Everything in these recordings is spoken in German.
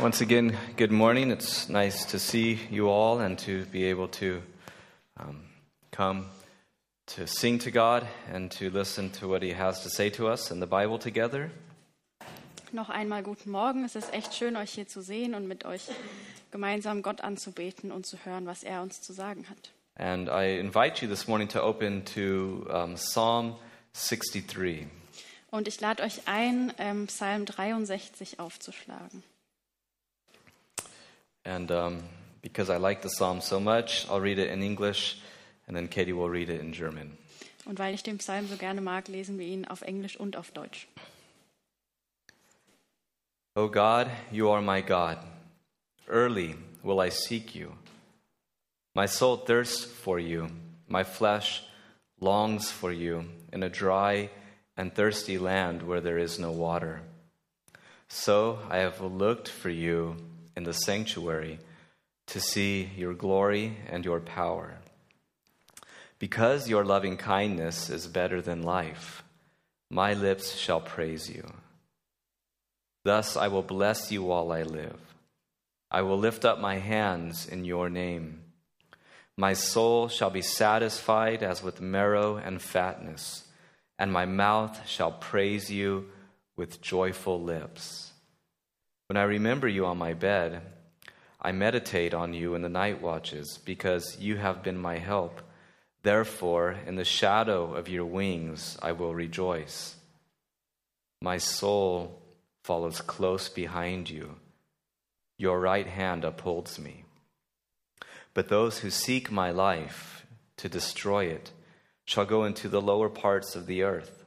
Once again, good morning. It's nice to see you all and to be able to um, come to sing to God and to listen to what He has to say to us in the Bible together. Noch einmal guten Morgen. Es ist echt schön, euch hier zu sehen und mit euch gemeinsam Gott anzubeten und zu hören, was er uns zu sagen hat. And I invite you this morning to open to um, Psalm 63. Und ich lade euch ein, ähm, Psalm 63 aufzuschlagen. And um, because I like the psalm so much, I'll read it in English and then Katie will read it in German. Und weil ich den Psalm so gerne mag, lesen wir ihn auf Englisch und auf Deutsch. O God, you are my God. Early will I seek you. My soul thirsts for you. My flesh longs for you in a dry and thirsty land where there is no water. So I have looked for you in the sanctuary to see your glory and your power. Because your loving kindness is better than life, my lips shall praise you. Thus I will bless you while I live. I will lift up my hands in your name. My soul shall be satisfied as with marrow and fatness, and my mouth shall praise you with joyful lips. When I remember you on my bed, I meditate on you in the night watches, because you have been my help. Therefore, in the shadow of your wings, I will rejoice. My soul follows close behind you. Your right hand upholds me. But those who seek my life to destroy it shall go into the lower parts of the earth.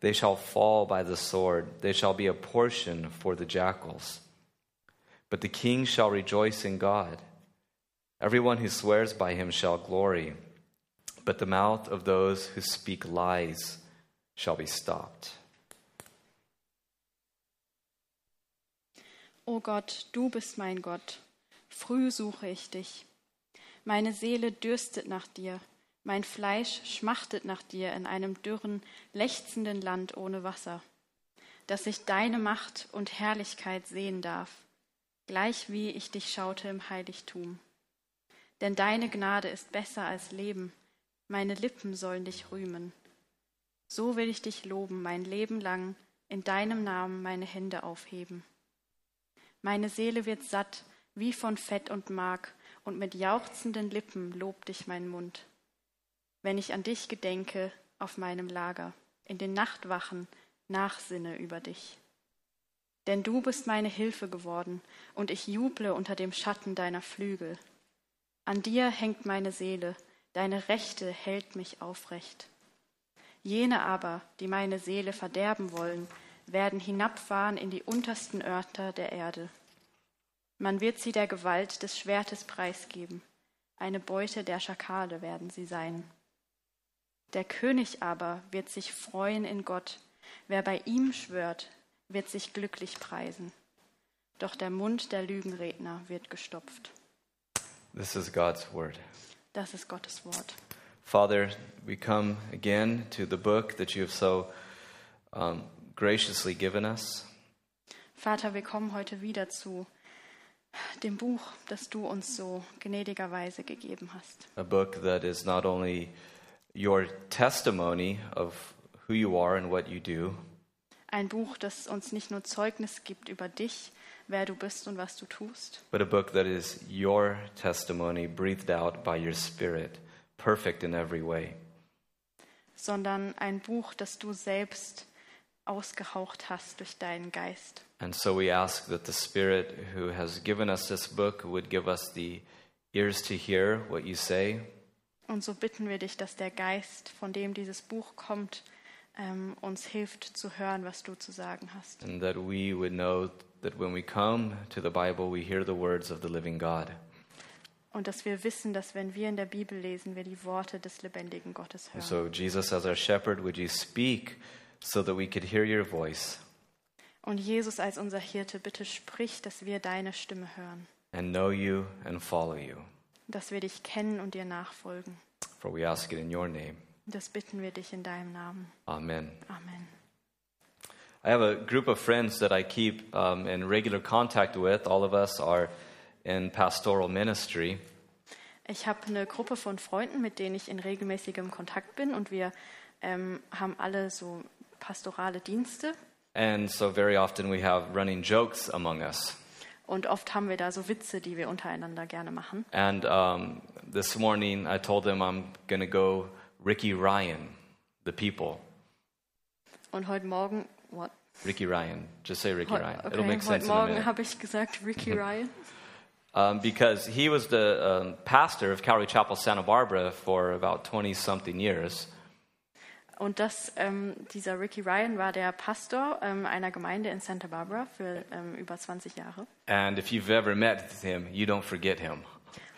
They shall fall by the sword, they shall be a portion for the jackals. But the king shall rejoice in God. Everyone who swears by him shall glory, but the mouth of those who speak lies shall be stopped. O Gott, du bist mein Gott. Früh suche ich dich. Meine Seele dürstet nach dir. Mein Fleisch schmachtet nach dir in einem dürren, lechzenden Land ohne Wasser, dass ich deine Macht und Herrlichkeit sehen darf, gleich wie ich dich schaute im Heiligtum. Denn deine Gnade ist besser als Leben, meine Lippen sollen dich rühmen. So will ich dich loben mein Leben lang, in deinem Namen meine Hände aufheben. Meine Seele wird satt wie von Fett und Mark, und mit jauchzenden Lippen lobt dich mein Mund. Wenn ich an dich gedenke auf meinem Lager, in den Nachtwachen nachsinne über dich. Denn du bist meine Hilfe geworden, und ich juble unter dem Schatten deiner Flügel. An dir hängt meine Seele, deine Rechte hält mich aufrecht. Jene aber, die meine Seele verderben wollen, werden hinabfahren in die untersten Örter der Erde. Man wird sie der Gewalt des Schwertes preisgeben, eine Beute der Schakale werden sie sein. Der König aber wird sich freuen in Gott, wer bei ihm schwört, wird sich glücklich preisen. Doch der Mund der Lügenredner wird gestopft. This is God's word. Das ist Gottes Wort. Father, we come again to the book that you have so um, graciously given us. Vater, wir kommen heute wieder zu dem Buch, das du uns so gnädigerweise gegeben hast. A book that is not only your testimony of who you are and what you do, Ein Buch, das uns nicht nur Zeugnis gibt über dich, wer du bist und was du tust, but a book that is your testimony breathed out by your Spirit, perfect in every way. sondern ein Buch, das du selbst ausgehaucht hast durch deinen Geist. And so we ask that the Spirit who has given us this book would give us the ears to hear what you say, Und so bitten wir dich, dass der Geist, von dem dieses Buch kommt, ähm, uns hilft zu hören, was du zu sagen hast. and that we would know that when we come to the Bible, we hear the words of the living God. Und dass wir wissen, dass wenn wir in der Bibel lesen, wir die Worte des lebendigen Gottes And hören. so, Jesus, as our shepherd, would you speak so that we could hear your voice Und Jesus als unser Hirte, bitte sprich, dass wir deine Stimme hören, and know you and follow you? Dass wir dich kennen und dir nachfolgen. For we ask it in your name. Das bitten wir dich in deinem Namen. Amen. Amen. I have a group of friends that I keep um, in regular contact with. All of us are in pastoral ministry. Ich habe eine Gruppe von Freunden, mit denen ich in regelmäßigem Kontakt bin und wir ähm, haben alle so pastorale Dienste And so very often we have running jokes among us. Und oft haben wir da so Witze, die wir untereinander gerne machen. And um, this morning I told them I'm to go Ricky Ryan, the people. Und heute Morgen, what? Ricky Ryan. Just say Ricky Ryan. It'll Okay, make heute sense a Morgen habe ich gesagt Ricky Ryan. Um, because he was the um, pastor of Calvary Chapel Santa Barbara for about 20 something years. Und das, ähm, dieser Ricky Ryan war der Pastor ähm, einer Gemeinde in Santa Barbara für ähm, über 20 Jahre. And if you've ever met him, you don't forget him.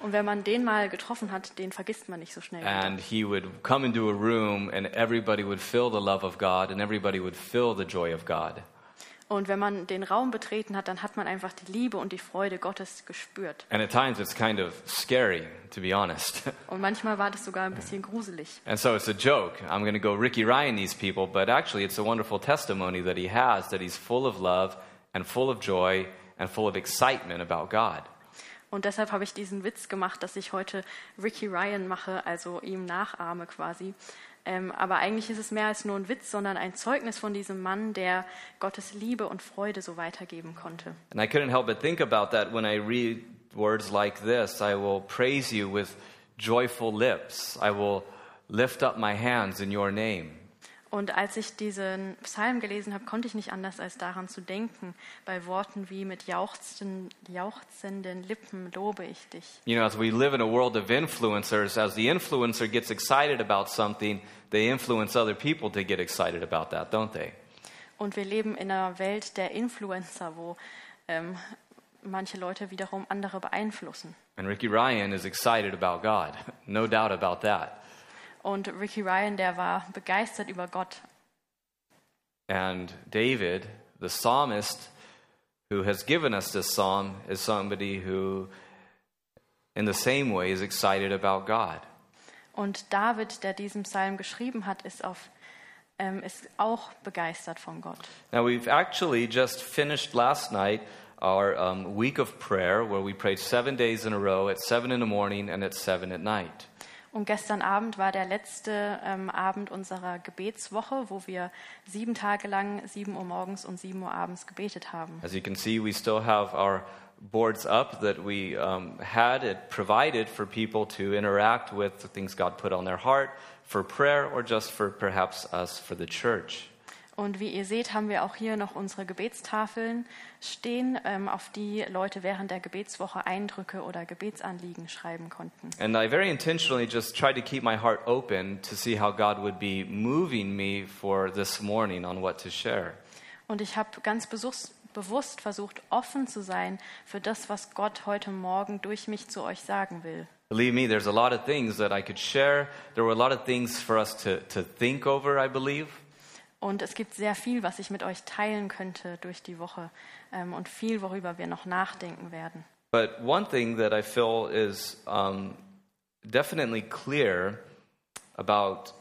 Und wenn man den mal getroffen hat, den vergisst man nicht so schnell. And he would come into a room, and everybody would feel the love of God, and everybody would feel the joy of God. Und wenn man den Raum betreten hat, dann hat man einfach die Liebe und die Freude Gottes gespürt. And at times it's kind of scary, to be honest. Und manchmal war das sogar ein bisschen gruselig. and so it's a joke. I'm going to go Ricky Ryan these people, but actually it's a wonderful testimony that he has that he's full of love and full of joy and full of excitement about God. Und deshalb habe ich diesen Witz gemacht, dass ich heute Ricky Ryan mache, also ihm nachahme quasi. Ähm, aber eigentlich ist es mehr als nur ein Witz, sondern ein Zeugnis von diesem Mann, der Gottes Liebe und Freude so weitergeben konnte. And I couldn't help but think about that when I read words like this I will praise you with joyful lips, I will lift up my hands in your name. Und als ich diesen Psalm gelesen habe, konnte ich nicht anders als daran zu denken, bei Worten wie mit jauchzenden, jauchzenden Lippen lobe ich dich. You know, as we live in a world of influencers, as the influencer gets excited about something, they influence other people to get excited about that, don't they? Und wir leben in einer Welt der Influencer, wo ähm, manche Leute wiederum andere beeinflussen. And Ricky Ryan is excited about God, no doubt about that. Und Ricky Ryan, der war begeistert über Gott. And David, the psalmist who has given us this psalm, is somebody who, in the same way, is excited about God. Und David, der diesen Psalm geschrieben hat, ist, auf, ähm, ist auch begeistert von Gott. Now, we've actually just finished last night our um, week of prayer where we prayed seven days in a row at seven in the morning and at seven at night. Und gestern Abend war der letzte ähm, Abend unserer Gebetswoche, wo wir sieben Tage lang, sieben Uhr morgens und sieben Uhr abends gebetet haben. As you can see, we still have our boards up that we um, had it provided for people to interact with the things God put on their heart for prayer or just for perhaps us for the church. Und wie ihr seht, haben wir auch hier noch unsere Gebetstafeln stehen, ähm, auf die Leute während der Gebetswoche Eindrücke oder Gebetsanliegen schreiben konnten. And I very intentionally just tried to keep my heart open to see how God would be moving me for this morning on what to share. Und ich habe ganz bewusst versucht, offen zu sein für das, was Gott heute Morgen durch mich zu euch sagen will. Believe me, there's a lot of things that I could share. There were a lot of things for us to, to think over, I believe. Und es gibt sehr viel, was ich mit euch teilen könnte durch die Woche ähm, und viel, worüber wir noch nachdenken werden. But one thing that I feel is um, definitely clear about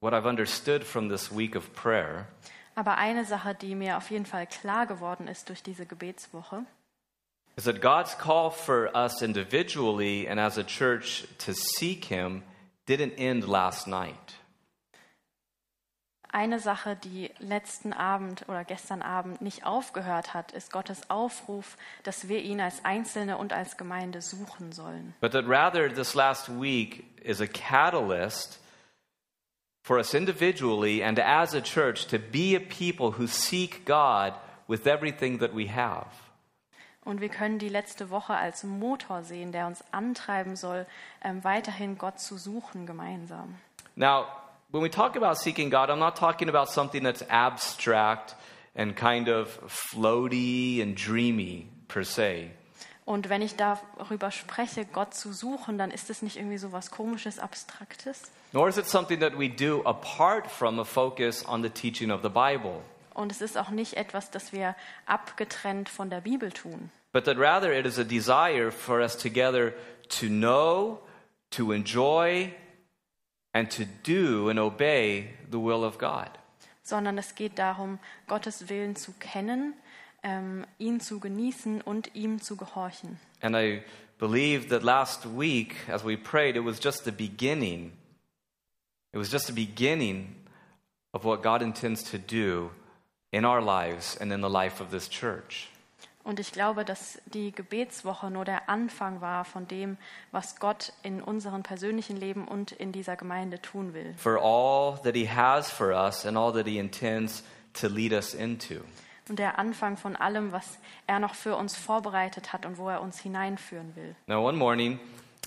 what I've understood from this week of prayer Aber eine Sache, die mir auf jeden Fall klar geworden ist durch diese Gebetswoche, is that God's call for us individually and as a church to seek Him didn't end last night. Eine Sache, die letzten Abend oder gestern Abend nicht aufgehört hat, ist Gottes Aufruf, dass wir ihn als Einzelne und als Gemeinde suchen sollen. But that rather, this last week is a catalyst for us individually and as a church to be a people who seek God with everything that we have. Und wir können die letzte Woche als Motor sehen, der uns antreiben soll, ähm, weiterhin Gott zu suchen gemeinsam. Now, when we talk about seeking God, I'm not talking about something that's abstract and kind of floaty and dreamy per se. Und wenn ich darüber spreche, Gott zu suchen, dann ist es nicht irgendwie so was komisches, abstraktes. Nor is it something that we do apart from a focus on the teaching of the Bible. Und es ist auch nicht etwas, das wir abgetrennt von der Bibel tun. but that rather it is a desire for us together to know, to enjoy, and to do and obey the will of God. sondern es geht darum, Gottes Willen zu kennen, ähm, ihn zu genießen und ihm zu gehorchen. And I believe that last week, as we prayed, it was just the beginning. It was just the beginning of what God intends to do in our lives and in the life of this church. Und ich glaube, dass die Gebetswoche nur der Anfang war von dem, was Gott in unserem persönlichen Leben und in dieser Gemeinde tun will. For all that He has for us and all that He intends to lead us into. Und der Anfang von allem, was er noch für uns vorbereitet hat und wo er uns hineinführen will. Now, one morning,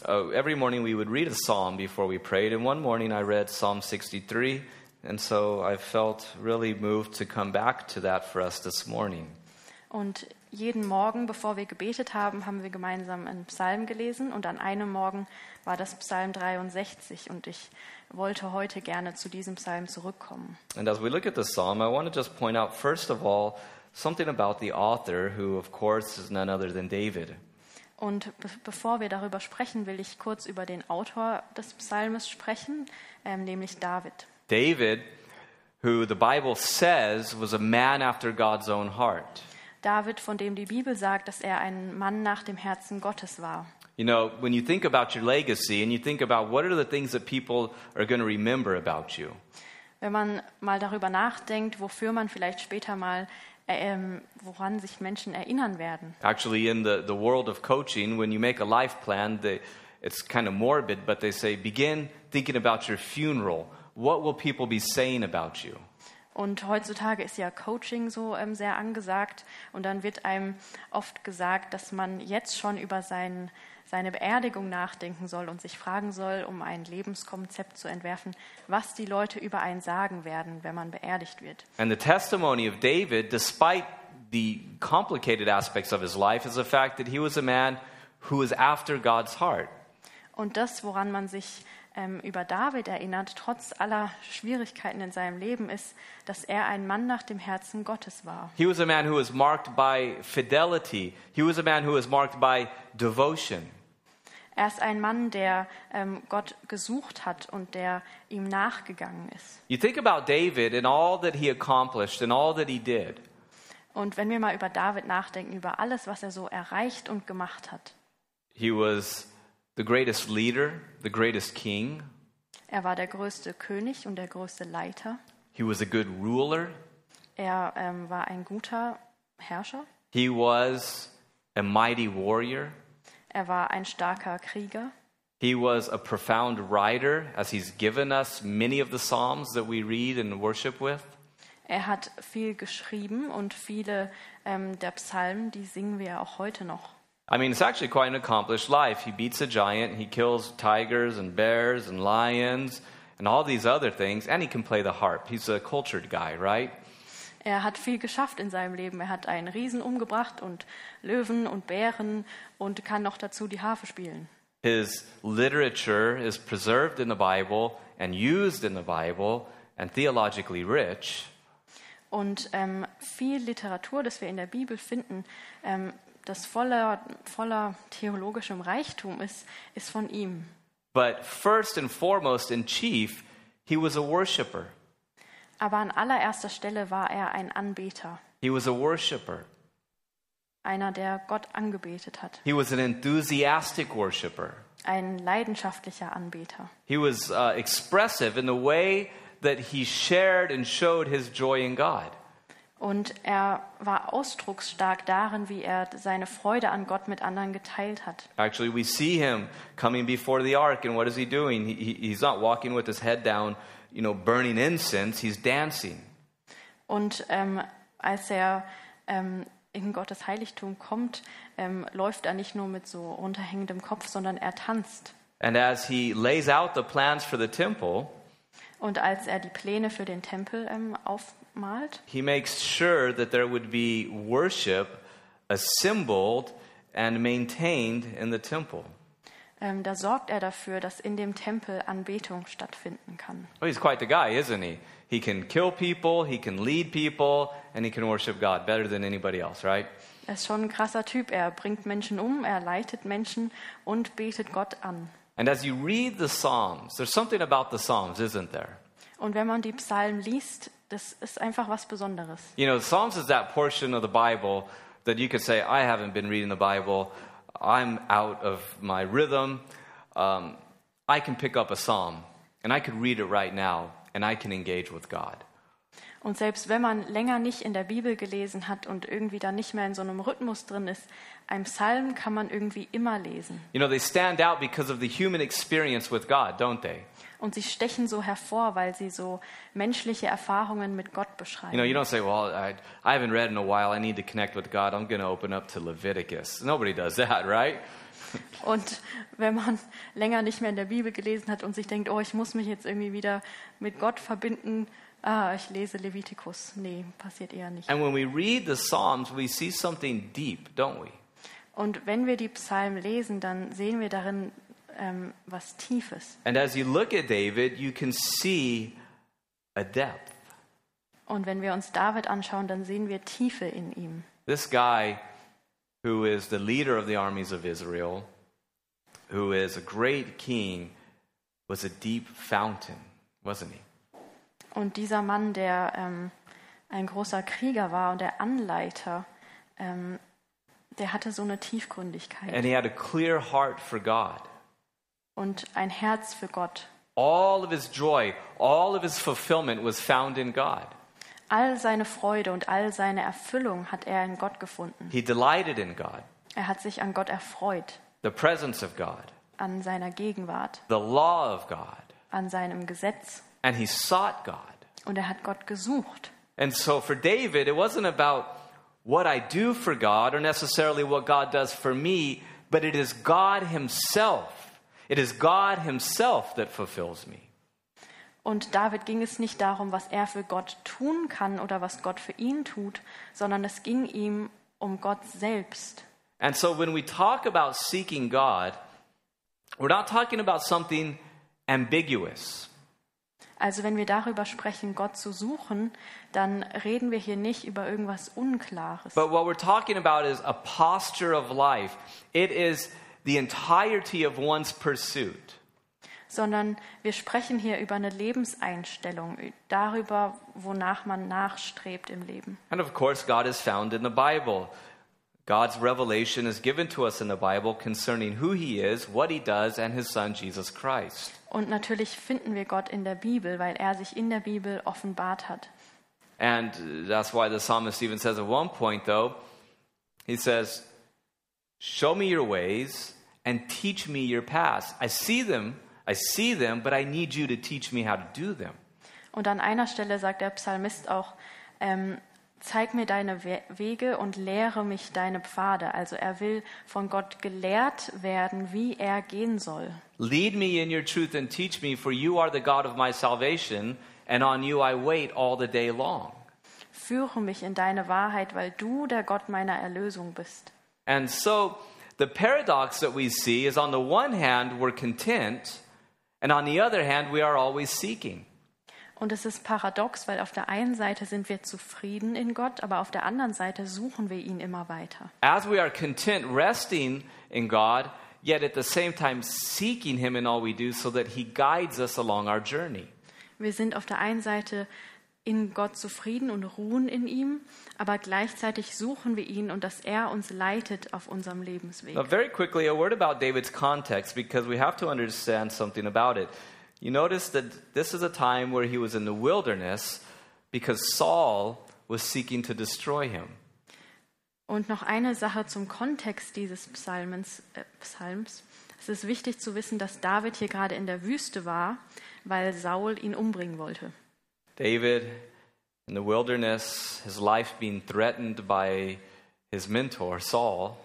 uh, every morning we would read a psalm before we prayed, and one morning I read Psalm 63, and so I felt really moved to come back to that for us this morning. Und jeden Morgen, bevor wir gebetet haben, haben wir gemeinsam einen Psalm gelesen und an einem Morgen war das Psalm 63 und ich wollte heute gerne zu diesem Psalm zurückkommen. And as we look at the psalm, I want to just point out, first of all, something about the author, who, of course, is none other than David. Und be bevor wir darüber sprechen, will ich kurz über den Autor des Psalmes sprechen, ähm, nämlich David. David, who the Bible says was a man after God's own heart. David, von dem die Bibel sagt, dass er ein Mann nach dem Herzen Gottes war. You know, when you think about your legacy and you think about what are the things that people are going to remember about you, Wenn man mal darüber nachdenkt, wofür man vielleicht später mal, äh, ähm, woran sich Menschen erinnern werden. actually, in the, the world of coaching, when you make a life plan, they, it's kind of morbid, but they say begin thinking about your funeral. What will people be saying about you? Und heutzutage ist ja Coaching so ähm, sehr angesagt. Und dann wird einem oft gesagt, dass man jetzt schon über sein, seine Beerdigung nachdenken soll und sich fragen soll, um ein Lebenskonzept zu entwerfen, was die Leute über einen sagen werden, wenn man beerdigt wird. And the testimony of David, despite the complicated aspects of his life, is the fact that he was a man who was after God's heart. Und das, woran man sich über David erinnert, trotz aller Schwierigkeiten in seinem Leben, ist, dass er ein Mann nach dem Herzen Gottes war. He was a man who was marked by fidelity, he was a man who was marked by devotion. Er ist ein Mann, der ähm, Gott gesucht hat und der ihm nachgegangen ist. You think about David and all that he accomplished and all that he did. Und wenn wir mal über David nachdenken, über alles, was er so erreicht und gemacht hat. He was the greatest leader, the greatest king. Er war der größte König und der größte Leiter. He was a good ruler. Er ähm, war ein guter Herrscher. He was a mighty warrior. Er war ein starker Krieger. He was a profound writer, as he's given us many of the Psalms that we read and worship with. Er hat viel geschrieben und viele ähm, der Psalmen, die singen wir auch heute noch. I mean, it's actually quite an accomplished life. He beats a giant, he kills tigers and bears and lions and all these other things, and he can play the harp. He's a cultured guy, right? Er hat viel geschafft in seinem Leben. Er hat einen Riesen umgebracht und Löwen und Bären und kann noch dazu die Harfe spielen. His literature is preserved in the Bible and used in the Bible and theologically rich. Und ähm, viel Literatur, das wir in der Bibel finden, ähm, das voller, voller theologischem Reichtum ist, ist von ihm. But first and foremost and chief, he was a worshiper. Aber an allererster Stelle war er ein Anbeter, He was a worshiper. einer, der Gott angebetet hat, He was an enthusiastic worshiper. ein leidenschaftlicher Anbeter. He was uh, expressive in the way that he shared and showed his joy in God. Und er war ausdrucksstark darin, wie er seine Freude an Gott mit anderen geteilt hat. Actually, we see him coming before the ark, and what is he doing? He, he, he's not walking with his head down, you know, burning incense. He's dancing. Und ähm, als er ähm, in Gottes Heiligtum kommt, ähm, läuft er nicht nur mit so runterhängendem Kopf, sondern er tanzt. And as he lays out the plans for the temple, Und als er die Pläne für den Tempel ähm, aufmalt, he makes sure that there would be worship assembled and maintained in the temple. ähm, da sorgt er dafür, dass in dem Tempel Anbetung stattfinden kann. Well, he's quite the guy, isn't he? He can kill people, he can lead people, and he can worship God better than anybody else, right? Er ist schon ein krasser Typ. Er bringt Menschen um, er leitet Menschen und betet Gott an. And as you read the Psalms, there's something about the Psalms, isn't there? Und wenn man die Psalmen liest, das ist einfach was Besonderes. You know, the Psalms is that portion of the Bible that you could say, I haven't been reading the Bible. I'm out of my rhythm. Um, I can pick up a psalm and I could read it right now and I can engage with God. Und selbst wenn man länger nicht in der Bibel gelesen hat und irgendwie da nicht mehr in so einem Rhythmus drin ist, ein Psalm kann man irgendwie immer lesen. You know, they stand out because of the human experience with God, don't they? Und sie stechen so hervor, weil sie so menschliche Erfahrungen mit Gott You know, beschreiben. you don't say, Well, I, I haven't read in a while. I need to connect with God. I'm going to open up to Leviticus. Nobody does that, right? Und wenn man länger nicht mehr in der Bibel gelesen hat und sich denkt, oh, ich muss mich jetzt irgendwie wieder mit Gott verbinden, ah, ich lese Levitikus. Nee, passiert eher nicht. And when we read the Psalms, we see something deep, don't we? Und wenn wir die Psalmen lesen, dann sehen wir darin ähm, was Tiefes. And as you look at David, you can see a depth. Und wenn wir uns David anschauen, dann sehen wir Tiefe in ihm. This guy, who is the leader of the armies of Israel, who is a great king, was a deep fountain, wasn't he? Und dieser Mann, der ähm, ein großer Krieger war und der Anleiter, ähm, der hatte so eine Tiefgründigkeit And he had a clear heart for God. und ein Herz für Gott. All of his joy, all of his fulfillment was found in God. All seine Freude und all seine Erfüllung hat er in Gott gefunden. He delighted in God, Er hat sich an Gott erfreut, the presence of God, an seiner Gegenwart, the law of God, an seinem Gesetz. And he sought God. Und er hat Gott gesucht. And so for David, it wasn't about what I do for God or necessarily what God does for me, but it is God Himself. It is God Himself that fulfills me. Und David ging es nicht darum, was er für Gott tun kann oder was Gott für ihn tut, sondern es ging ihm um Gott selbst. And so when we talk about seeking God, we're not talking about something ambiguous. Also wenn wir darüber sprechen, Gott zu suchen, dann reden wir hier nicht über irgendwas Unklares, But what we're talking about is a posture of life. It is the entirety of one's pursuit. sondern wir sprechen hier über eine Lebenseinstellung, darüber, wonach man nachstrebt im Leben. And of course, God is found in the Bible. God's revelation is given to us in the Bible concerning who He is, what He does, and His Son, Jesus Christ. Und natürlich finden wir Gott in der Bibel, weil er sich in der Bibel offenbart hat. And that's why the psalmist even says at one point, though, he says, Show me your ways and teach me your paths. I see them, I see them, but I need you to teach me how to do them. Und an einer Stelle sagt der Psalmist auch, ähm, zeig mir deine We Wege und lehre mich deine Pfade. Also er will von Gott gelehrt werden, wie er gehen soll. Lead me in your truth and teach me, for you are the God of my salvation, and on you I wait all the day long. Führe mich in deine Wahrheit, weil du der Gott meiner Erlösung bist. And so the paradox that we see is on the one hand, we're content, and on the other hand, we are always seeking. Und es ist paradox, weil auf der einen Seite sind wir zufrieden in Gott, aber auf der anderen Seite suchen wir ihn immer weiter. As we are content resting in God, yet at the same time seeking Him in all we do so that He guides us along our journey. Wir sind auf der einen Seite in Gott zufrieden und ruhen in ihm, aber gleichzeitig suchen wir ihn und dass er uns leitet auf unserem Lebensweg. Now, very quickly, a word about David's context because we have to understand something about it. You notice that this is a time where he was in the wilderness because Saul was seeking to destroy him. Und noch eine Sache zum Kontext dieses Psalmens, äh, Psalms. Es ist wichtig zu wissen, dass David hier gerade in der Wüste war, weil Saul ihn umbringen wollte. David in the wilderness, his life being threatened by his mentor, Saul.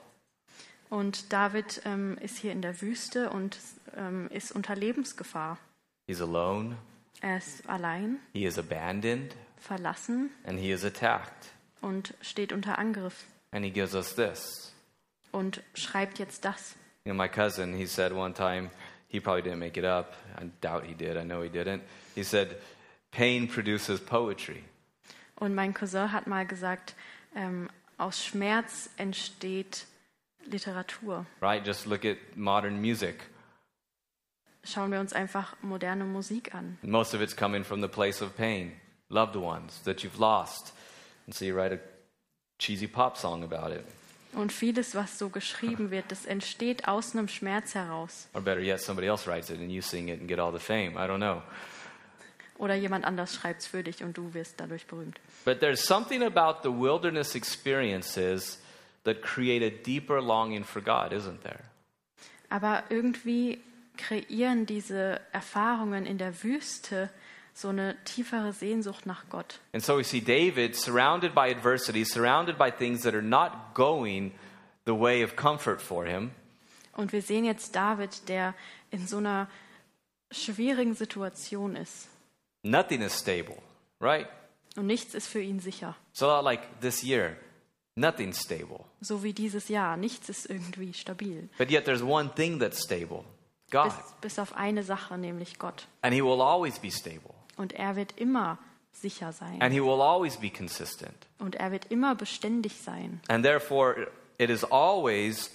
Und David ähm, ist hier in der Wüste und ähm, ist unter Lebensgefahr. He's alone, Er ist allein, he is abandoned, verlassen and he is attacked. und steht unter Angriff And he gives us this. und schreibt jetzt das. You know, my cousin, he said one time, he probably didn't make it up. I doubt he did. I know he didn't. He said, pain produces poetry. Und mein Cousin hat mal gesagt, ähm, aus Schmerz entsteht Literatur. Right? Just look at modern music. Schauen wir uns einfach moderne Musik an. Most of it's coming from the place of pain. loved ones that you've lost. And so you write a cheesy pop song about it. Und vieles, was so geschrieben wird, das entsteht aus einem Schmerz heraus. Or better yet, somebody else writes it and you sing it and get all the fame. I don't know. Oder jemand anders schreibt es für dich und du wirst dadurch berühmt. But there's something about the wilderness experiences that create a deeper longing for God, isn't there? Aber irgendwie kreieren diese Erfahrungen in der Wüste so eine tiefere Sehnsucht nach Gott. And so we see David surrounded by adversity, surrounded by things that are not going the way of comfort for him. Und wir sehen jetzt David, der in so einer schwierigen Situation ist. Nothing is stable, right? Und nichts ist für ihn sicher. So, like this year, nothing's stable. So wie dieses Jahr. Nichts ist irgendwie stabil. But yet there's one thing that's stable God. Bis, bis auf eine Sache, nämlich Gott. And He will always be stable. Und er wird immer sicher sein. And He will always be consistent. Und er wird immer beständig sein. And therefore, it is always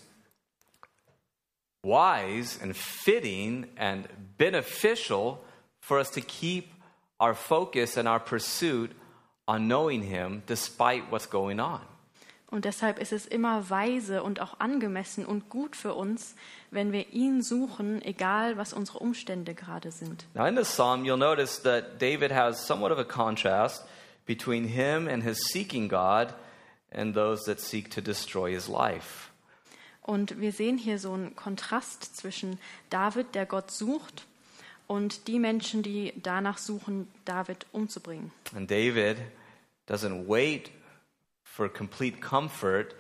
wise and fitting and beneficial for us to keep our focus and our pursuit on knowing Him despite what's going on. Und deshalb ist es immer weise und auch angemessen und gut für uns, wenn wir ihn suchen, egal was unsere Umstände gerade sind. Now, in this psalm, you'll notice that David has somewhat of a contrast between him and his seeking God and those that seek to destroy his life. Und wir sehen hier so einen Kontrast zwischen David, der Gott sucht, und die Menschen, die danach suchen, David umzubringen. And David doesn't wait for complete comfort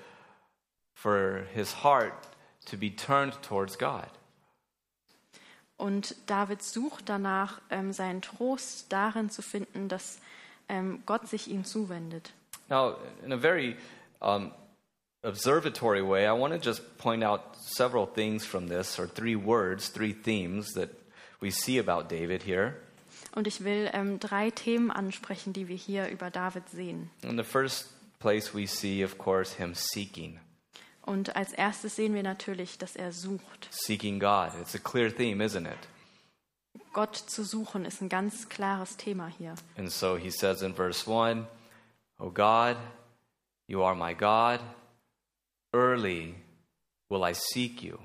for his heart to be turned towards God. Und David sucht danach, ähm, seinen Trost darin zu finden, dass ähm, Gott sich ihm zuwendet. Now, in a very um, observatory way, I want to just point out several things from this, or three words, three themes that we see about David here. Und ich will ähm, drei Themen ansprechen, die wir hier über David sehen. In the first place, we see, of course, him seeking, Und als erstes sehen wir natürlich, dass er sucht. seeking God. It's a clear theme, isn't it? Gott zu suchen ist ein ganz klares Thema hier. And so he says in verse 1 O God, you are my God. Early will I seek you.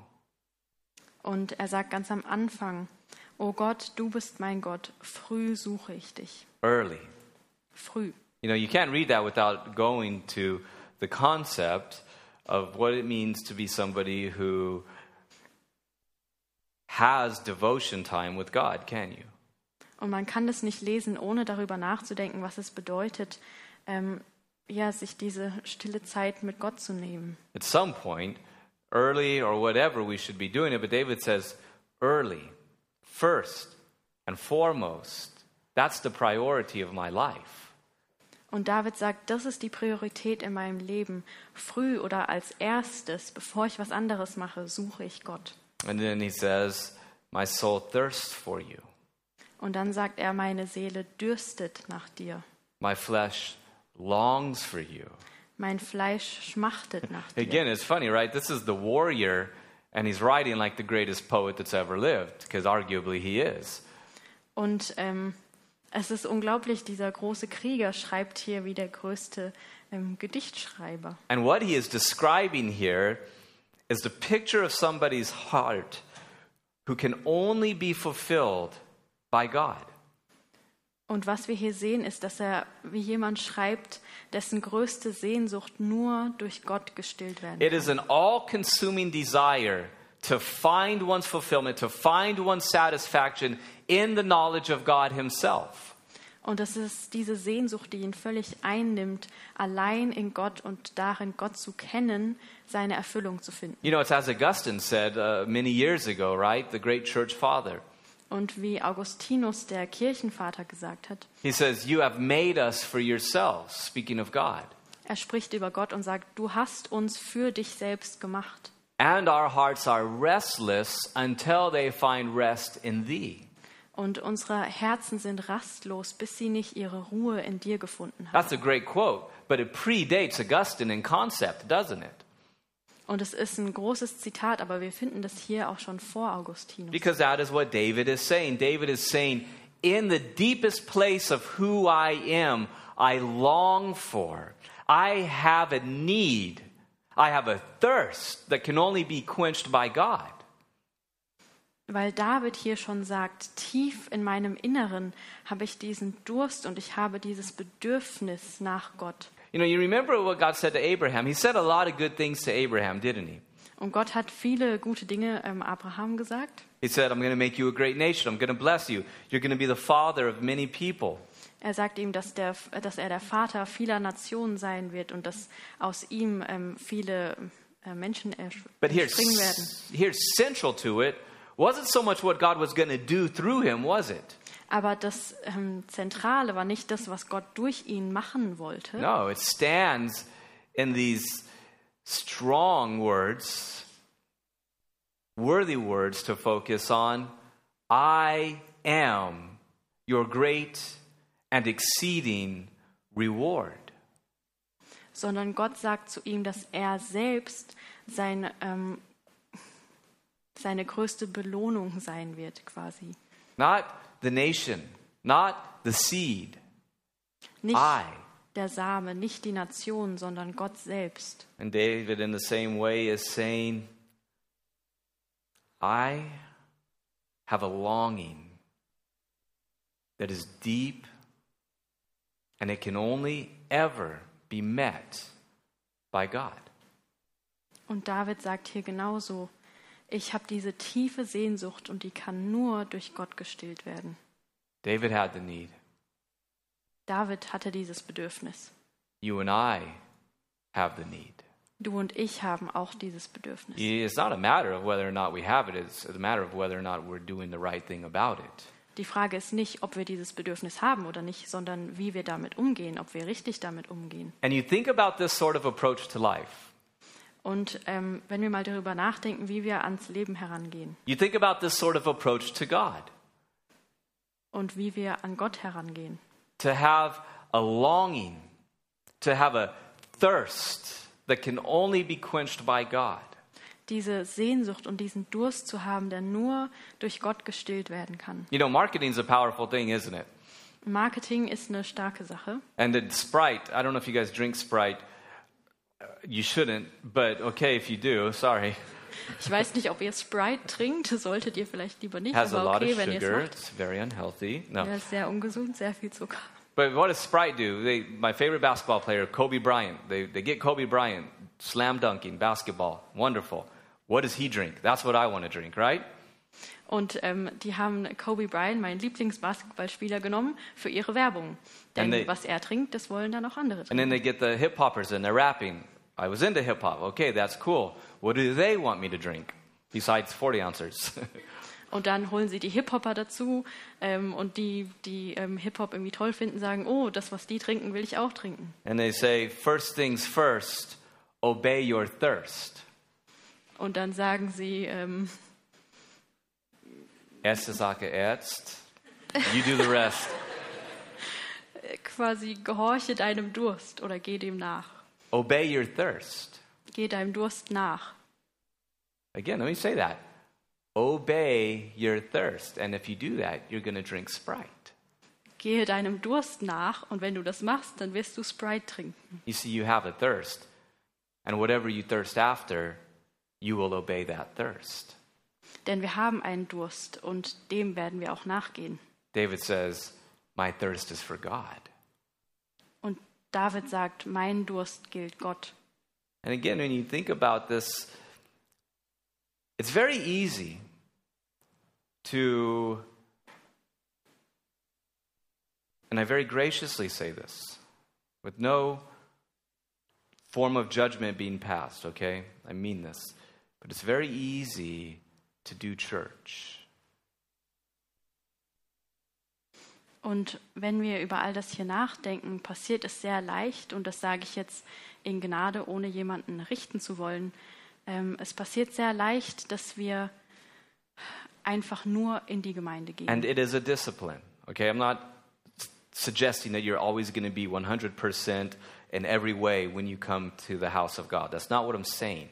Und er sagt ganz am Anfang, O Gott, du bist mein Gott, früh suche ich dich. Early. Früh. You know, you can't read that without going to the concept of what it means to be somebody who has devotion time with God, can you? Und man kann das nicht lesen, ohne darüber nachzudenken, was es bedeutet, ähm, ja, sich diese stille Zeit mit Gott zu nehmen. At some point, early or whatever, we should be doing it. But David says, early, first and foremost. That's the priority of my life. Und David sagt, das ist die Priorität in meinem Leben. Früh oder als erstes, bevor ich was anderes mache, suche ich Gott. And then he says, My soul thirsts for you. Und dann sagt er, meine Seele dürstet nach dir. My flesh longs for you. Mein Fleisch schmachtet nach dir. Again, it's funny, right? This is the warrior, and he's writing like the greatest poet that's ever lived, because arguably he is. Und ähm, es ist unglaublich, dieser große Krieger schreibt hier wie der größte ähm, Gedichtschreiber. And what he is describing here is the picture of somebody's heart who can only be fulfilled by God. Und was wir hier sehen, ist, dass er wie jemand schreibt, dessen größte Sehnsucht nur durch Gott gestillt werden It kann. is an all consuming desire to find one's fulfillment, to find one's satisfaction in the knowledge of God Himself. Und das ist diese Sehnsucht, die ihn völlig einnimmt, allein in Gott und darin Gott zu kennen, seine Erfüllung zu finden. You know, it's as Augustine said uh, many years ago, right? The great church father. Und wie Augustinus, der Kirchenvater, gesagt hat, He says, You have made us for yourselves, speaking of God. er spricht über Gott und sagt, du hast uns für dich selbst gemacht. And our hearts are restless until they find rest in thee. Und unsere Herzen sind rastlos, bis sie nicht ihre Ruhe in dir gefunden haben. That's a great quote, but it predates Augustine in concept, doesn't it? Und es ist ein großes Zitat, aber wir finden das hier auch schon vor Augustinus. Because that is what David is saying. David is saying, in the deepest place of who I am, I long for. I have a need. I have a thirst that can only be quenched by God. Weil David hier schon sagt, tief in meinem Inneren habe ich diesen Durst und ich habe dieses Bedürfnis nach Gott. You know, you remember what God said to Abraham. He said a lot of good things to Abraham, didn't he? Und Gott hat viele gute Dinge ähm, Abraham gesagt. He said, I'm going to make you a great nation. I'm going to bless you. You're going to be the father of many people. Er sagt ihm, dass, der, dass er der Vater vieler Nationen sein wird und dass aus ihm ähm, viele äh, Menschen But here, entspringen werden. here, central to it wasn't so much what God was going to do through him, was it? Aber das ähm, Zentrale war nicht das, was Gott durch ihn machen wollte, No, it stands in these strong words, worthy words to focus on. I am your great and exceeding reward. sondern Gott sagt zu ihm, dass er selbst sein, ähm, seine größte Belohnung sein wird, quasi. Not the nation, not the seed. Nicht I. der Same, nicht die Nation, sondern Gott selbst. And David, in the same way, is saying, I have a longing that is deep and it can only ever be met by God. Und David sagt hier genauso, ich habe diese tiefe Sehnsucht und die kann nur durch Gott gestillt werden. David had the need. David hatte dieses Bedürfnis. You and I have the need. Du und ich haben auch dieses Bedürfnis. It's not a matter of whether or not we have it, it's a matter of whether or not we're doing the right thing about it. Die Frage ist nicht, ob wir dieses Bedürfnis haben oder nicht, sondern wie wir damit umgehen, ob wir richtig damit umgehen. And you think about this sort of approach to life. Und ähm, wenn wir mal darüber nachdenken, wie wir ans Leben herangehen You think about this sort of approach to God. und wie wir an Gott herangehen, to have a longing, to have a thirst that can only be quenched by God. diese Sehnsucht und diesen Durst zu haben, der nur durch Gott gestillt werden kann. You know, marketing's a powerful thing, isn't it? Marketing ist eine starke Sache. And the Sprite, I don't know if you guys drink Sprite. You shouldn't, but okay if you do, sorry. Ich weiß nicht, ob ihr Sprite trinkt, solltet ihr vielleicht lieber nicht, Has a aber lot okay, of wenn ihr es macht. It's very unhealthy. No. Ja, ist sehr ungesund, sehr viel Zucker. But what does Sprite do? They, my favorite basketball player, Kobe Bryant, they, they get Kobe Bryant, slam dunking, basketball, wonderful. What does he drink? That's what I want to drink, right? Und ähm, die haben Kobe Bryant, meinen Lieblingsbasketballspieler, genommen für ihre Werbung. Denn And they- was er trinkt, das wollen dann auch andere And trinken. then they get the hip hoppers and they're rapping. I was into hip hop. Okay, that's cool. What do they want me to drink besides 40 ounces? Und dann holen sie die Hip-Hopper dazu ähm, und die, die ähm, Hip-Hop irgendwie toll finden, sagen, oh, das, was die trinken, will ich auch trinken. and they say, first things first, obey your thirst. Und dann sagen sie, ähm, Erste Sache erst. You do the rest. Quasi, gehorche deinem Durst oder geh dem nach. obey your thirst. Geh deinem Durst nach. Again, let me say that. Obey your thirst. And if you do that, you're going to drink Sprite. Gehe deinem Durst nach und wenn du das machst, dann wirst du Sprite trinken. You see, you have a thirst. And whatever you thirst after, you will obey that thirst. Denn wir haben einen Durst und dem werden wir auch nachgehen. David says, My thirst is for God. Und David sagt, mein Durst gilt Gott. And again, when you think about this, it's very easy to, and I very graciously say this, with no form of judgment being passed, okay? I mean this. But it's very easy to do church. Und wenn wir über all das hier nachdenken, passiert es sehr leicht, und das sage ich jetzt in Gnade, ohne jemanden richten zu wollen, ähm, es passiert sehr leicht, dass wir einfach nur in die Gemeinde gehen. And it is a discipline, okay? I'm not suggesting that you're always going to be 100% in every way when you come to the house of God. That's not what I'm saying.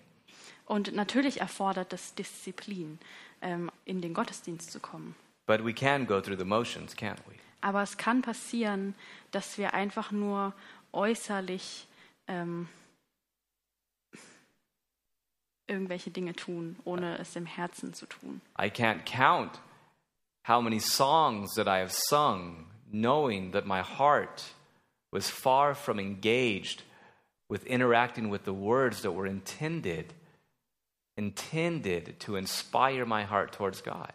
Und natürlich erfordert es Disziplin, ähm, in den Gottesdienst zu kommen. But we can go through the motions, can't we? Aber es kann passieren, dass wir einfach nur äußerlich ähm, irgendwelche Dinge tun, ohne es im Herzen zu tun. I can't count how many songs that I have sung knowing that my heart was far from engaged with interacting with the words that were intended intended to inspire my heart towards God.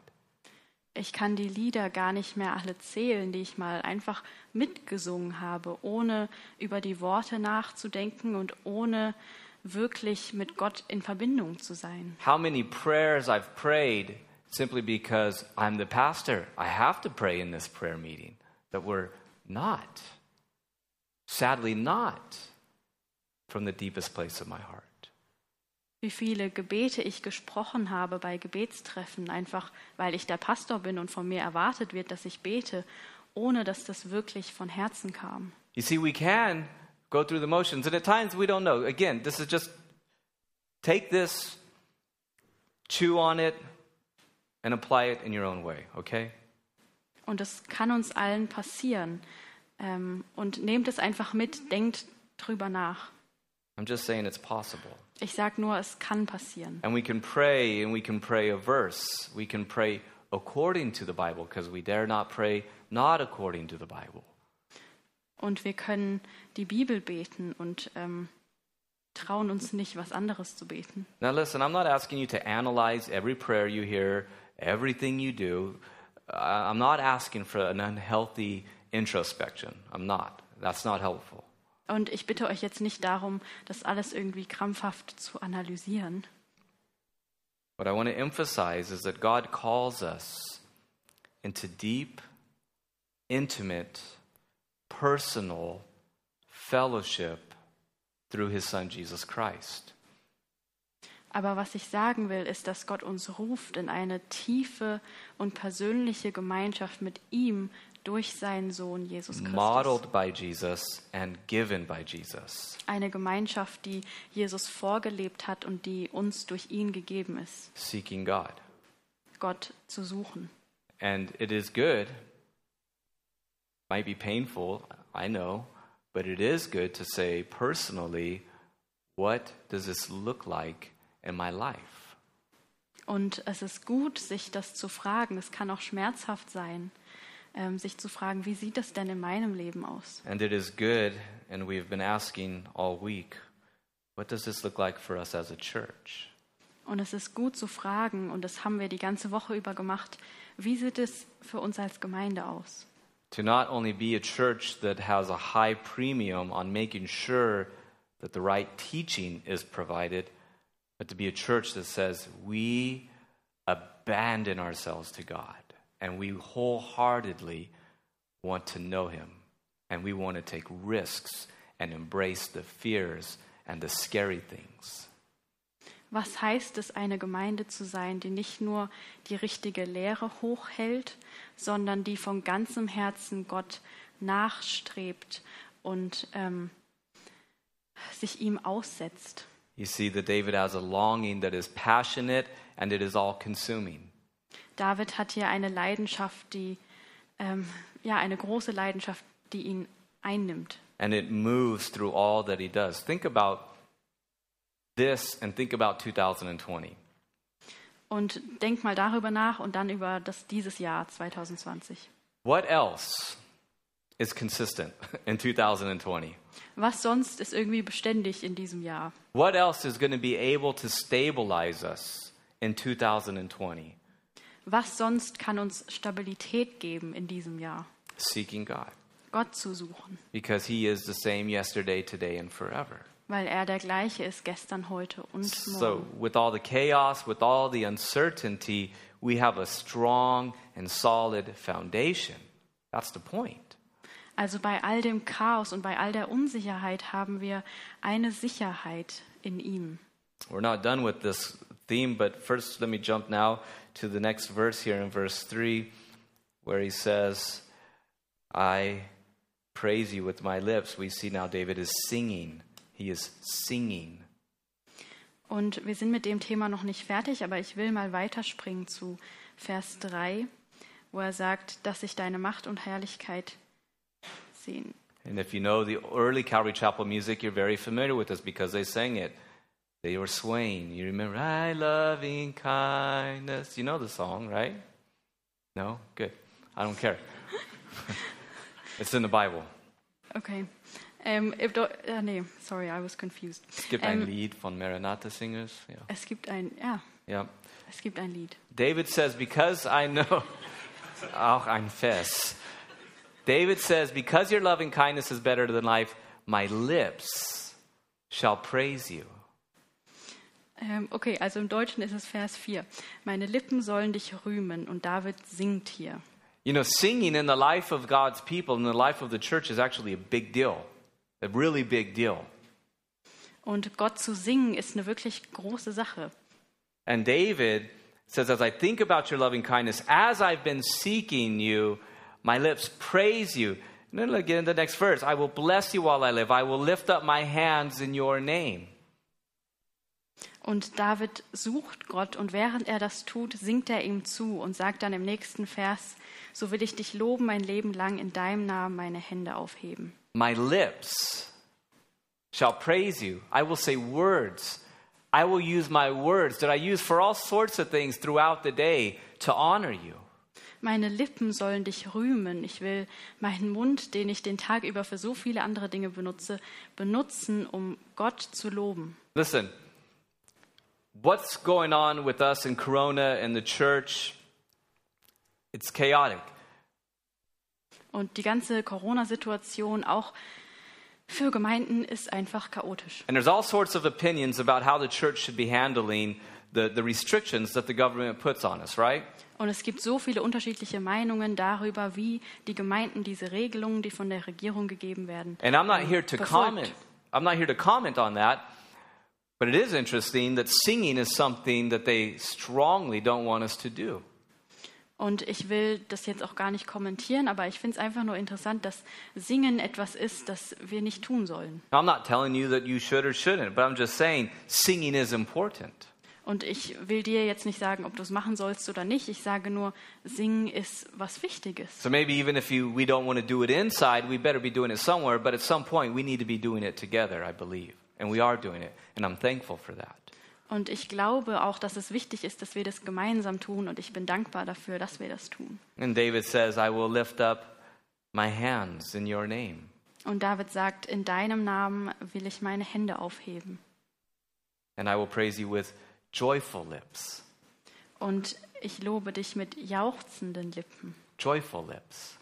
Ich kann die Lieder gar nicht mehr alle zählen, die ich mal einfach mitgesungen habe, ohne über die Worte nachzudenken und ohne wirklich mit Gott in Verbindung zu sein. How many prayers I've prayed simply because I'm the pastor. I have to pray in this prayer meeting that were not, sadly, not from the deepest place of my heart. Wie viele Gebete ich gesprochen habe bei Gebetstreffen, einfach weil ich der Pastor bin und von mir erwartet wird, dass ich bete, ohne dass das wirklich von Herzen kam. You see, we can go through the motions, and at times we don't know. Again, this is just take this, chew on it, and apply it in your own way, okay? Und das kann uns allen passieren. Ähm, und nehmt es einfach mit, denkt drüber nach. I'm just saying it's possible. Ich sage nur, es kann passieren. And we can pray, and we can pray a verse. We can pray according to the Bible, because we dare not pray not according to the Bible. Und wir können die Bibel beten und ähm, trauen uns nicht, was anderes zu beten. Now, listen, I'm not asking you to analyze every prayer you hear, everything you do. I- I'm not asking for an unhealthy introspection. I'm not. That's not helpful. Und ich bitte euch jetzt nicht darum, das alles irgendwie krampfhaft zu analysieren. What I want to emphasize is that God calls us into deep, intimate, personal fellowship through his son Jesus Christ. Aber was ich sagen will, ist, dass Gott uns ruft in eine tiefe und persönliche Gemeinschaft mit ihm durch seinen Sohn Jesus Christus. modeled by Jesus and given by Jesus, Eine Gemeinschaft, die Jesus vorgelebt hat und die uns durch ihn gegeben ist, seeking God. Gott zu suchen. And it is good, might be painful, I know, but it is good to say personally, what does this look like in my life? Und es ist gut, sich das zu fragen. Es kann auch schmerzhaft sein, ähm, sich zu fragen, wie sieht das denn in meinem Leben aus? And it is good, and we've been asking all week, what does this look like for us as a church? Und es ist gut zu fragen, und das haben wir die ganze Woche über gemacht, wie sieht es für uns als Gemeinde aus? To not only be a church that has a high premium on making sure that the right teaching is provided, but to be a church that says we abandon ourselves to God and we wholeheartedly want to know Him and we want to take risks and embrace the fears and the scary things. Was heißt es, eine Gemeinde zu sein, die nicht nur die richtige Lehre hochhält, sondern die von ganzem Herzen Gott nachstrebt und ähm, sich ihm aussetzt? You see that David has a longing that is passionate and it is all consuming. David hat hier eine Leidenschaft, die ähm, ja eine große Leidenschaft, die ihn einnimmt. and it moves through all that he does. Think about this and think about 2020. Und denk mal darüber nach und dann über das dieses Jahr 2020. What else is consistent in 2020? Was sonst ist irgendwie beständig in diesem Jahr? What else is going to be able to stabilize us in 2020? Was sonst kann uns Stabilität geben in diesem Jahr? Seeking God. Gott zu suchen, Because he is the same yesterday, today, and forever. weil er der gleiche ist gestern, heute und So, morgen. with all the chaos, with all the uncertainty, we have a strong and solid foundation. That's the point. Also bei all dem Chaos und bei all der Unsicherheit haben wir eine Sicherheit in ihm. We're not done with this theme, but first let me jump now to the next verse here in verse 3, where he says, I praise you with my lips. We see now David is singing. He is singing. Und wir sind mit dem Thema noch nicht fertig, aber ich will mal weiterspringen zu Vers 3, wo er sagt, dass sich deine Macht und Herrlichkeit sehen. And if you know the early Calvary Chapel music, you're very familiar with this because they sang it. They were swaying. You remember, I loving kindness. You know the song, right? No? Good. I don't care. it's in the Bible. Okay. Um, Im Deu- äh, nee, sorry, I was confused. Es gibt ein Ähm, Lied von Maranatha Singers. Ja. Es gibt ein, ja, ja. es gibt ein Lied. David says, because I know, auch ein Fest. David says, because your loving kindness is better than life, my lips shall praise you. Ähm, okay, also im Deutschen ist es Vers 4. Meine Lippen sollen dich rühmen und David singt hier. You know, singing in the life of God's people, in the life of the church, is actually a big deal, a really big deal. Und Gott zu singen ist eine wirklich große Sache. And David says, As I think about your loving kindness, as I've been seeking you, my lips praise you. And then again, the next verse I will bless you while I live. I will lift up my hands in your name. Und David sucht Gott und während er das tut, singt er ihm zu und sagt dann im nächsten Vers, so will ich dich loben mein Leben lang in deinem Namen meine Hände aufheben. My lips shall praise you. I will say words. I will use my words that I use for all sorts of things throughout the day to honor you. Meine Lippen sollen dich rühmen. Ich will meinen Mund, den ich den Tag über für so viele andere Dinge benutze, benutzen, um Gott zu loben. Listen, what's going on with us in Corona and the church? It's chaotic. Und die ganze Corona-Situation auch für Gemeinden ist einfach chaotisch. And there's all sorts of opinions about how the church should be handling the, the restrictions that the government puts on us, right? Und es gibt so viele unterschiedliche Meinungen darüber, wie die Gemeinden diese Regelungen, die von der Regierung gegeben werden, And I'm not here to befolgt. comment. I'm not here to comment on that. But it is interesting that singing is something that they strongly don't want us to do. Und ich will das jetzt auch gar nicht kommentieren, aber ich finde es einfach nur interessant, dass Singen etwas ist, das wir nicht tun sollen. Now, I'm not telling you that you should or shouldn't, but I'm just saying singing is important. Und ich will dir jetzt nicht sagen, ob du es machen sollst oder nicht. Ich sage nur, Singen ist was Wichtiges. So maybe even if you, we don't want to do it inside, we better be doing it somewhere. But at some point, we need to be doing it together, I believe. And we are doing it. And I'm thankful for that. Und ich glaube auch, dass es wichtig ist, dass wir das gemeinsam tun. Und ich bin dankbar dafür, dass wir das tun. And David says, I will lift up my hands in your name. Und David sagt, in deinem Namen will ich meine Hände aufheben. And I will praise you with joyful lips. Und ich lobe dich mit jauchzenden Lippen, Joyful lips.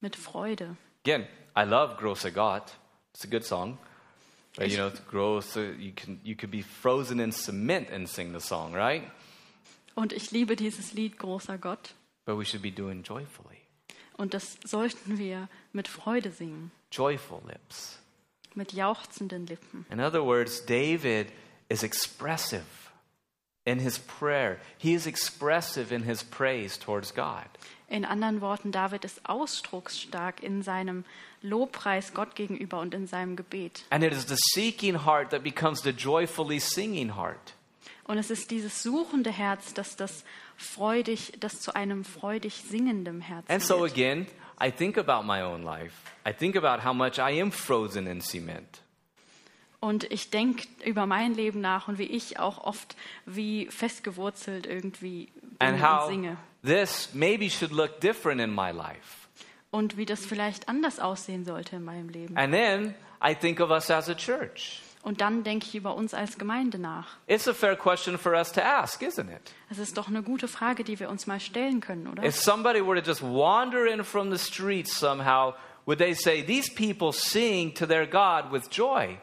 mit Freude. Again, I love Großer Gott. It's a good song. Right? You know, it's gross. You can you could be frozen in cement and sing the song, right? Und ich liebe dieses Lied, großer Gott. But we should be doing joyfully. Und das sollten wir mit Freude singen, Joyful lips. mit jauchzenden Lippen. In other words, David is expressive in his prayer. He is expressive in his praise towards God. In anderen Worten, David ist ausdrucksstark in seinem Lobpreis Gott gegenüber und in seinem Gebet. And it is the seeking heart that becomes the joyfully singing heart. Und es ist dieses suchende Herz, das das freudig, das zu einem freudig singendem Herzen And so wird. again, I think about my own life. I think about how much I am frozen in cement. Und ich denke über mein Leben nach und wie ich auch oft wie festgewurzelt irgendwie And how singe. this maybe should look different in my life. Und wie das vielleicht anders aussehen sollte in meinem Leben. And then I think of us as a church. Und dann denke ich über uns als Gemeinde nach. It's a fair question for us to ask, isn't it? Es ist doch eine gute Frage, die wir uns mal stellen können, oder? If somebody were to just wander in from the streets somehow, would they say, These people sing to their God with joy?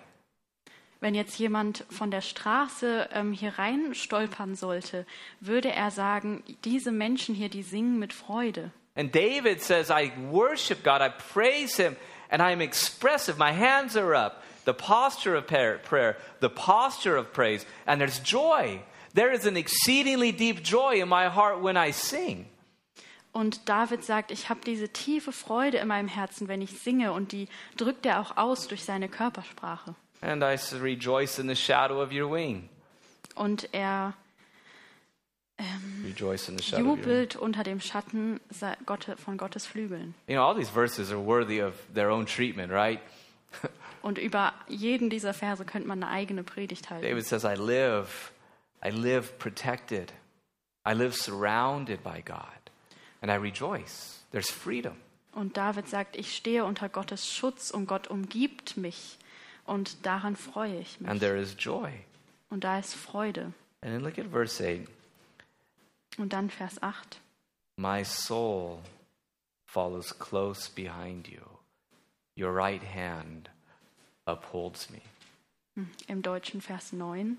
Wenn jetzt jemand von der Straße ähm, hier rein stolpern sollte, würde er sagen, diese Menschen hier, die singen mit Freude. And David says, I worship God, I praise Him, and I am expressive. My hands are up. The posture of prayer, prayer, the posture of praise, and there's joy. There is an exceedingly deep joy in my heart when I sing. Und David sagt, ich habe diese tiefe Freude in meinem Herzen, wenn ich singe, und die drückt er auch aus durch seine Körpersprache. And I rejoice in the shadow of your wing. Und er, ähm, rejoice in the shadow. Of your... Jubelt unter dem Schatten von Gottes Flügeln. You know, all these verses are worthy of their own treatment, right? Und über jeden dieser Verse könnte man eine eigene Predigt halten. David says, I live, I live protected. I live surrounded by God. And I rejoice. There's freedom. Und David sagt, ich stehe unter Gottes Schutz und Gott umgibt mich. Und daran freue ich And mich. there is joy. Und da ist Freude. And then look at verse 8. Und dann Vers 8. My soul follows close behind you. Your right hand upholds me. Im deutschen Vers 9.